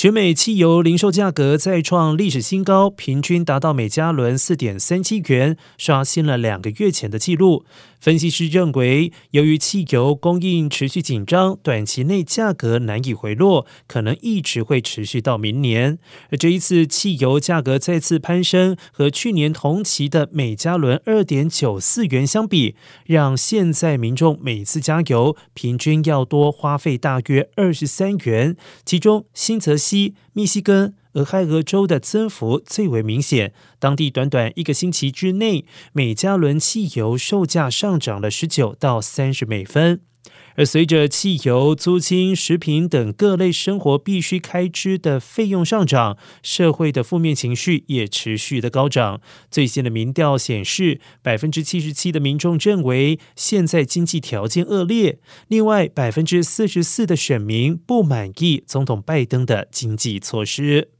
全美汽油零售价格再创历史新高，平均达到每加仑四点三七元，刷新了两个月前的记录。分析师认为，由于汽油供应持续紧张，短期内价格难以回落，可能一直会持续到明年。而这一次汽油价格再次攀升，和去年同期的每加仑二点九四元相比，让现在民众每次加油平均要多花费大约二十三元，其中新泽西、密西根。俄亥俄州的增幅最为明显，当地短短一个星期之内，每加仑汽油售价上涨了十九到三十美分。而随着汽油、租金、食品等各类生活必需开支的费用上涨，社会的负面情绪也持续的高涨。最新的民调显示，百分之七十七的民众认为现在经济条件恶劣，另外百分之四十四的选民不满意总统拜登的经济措施。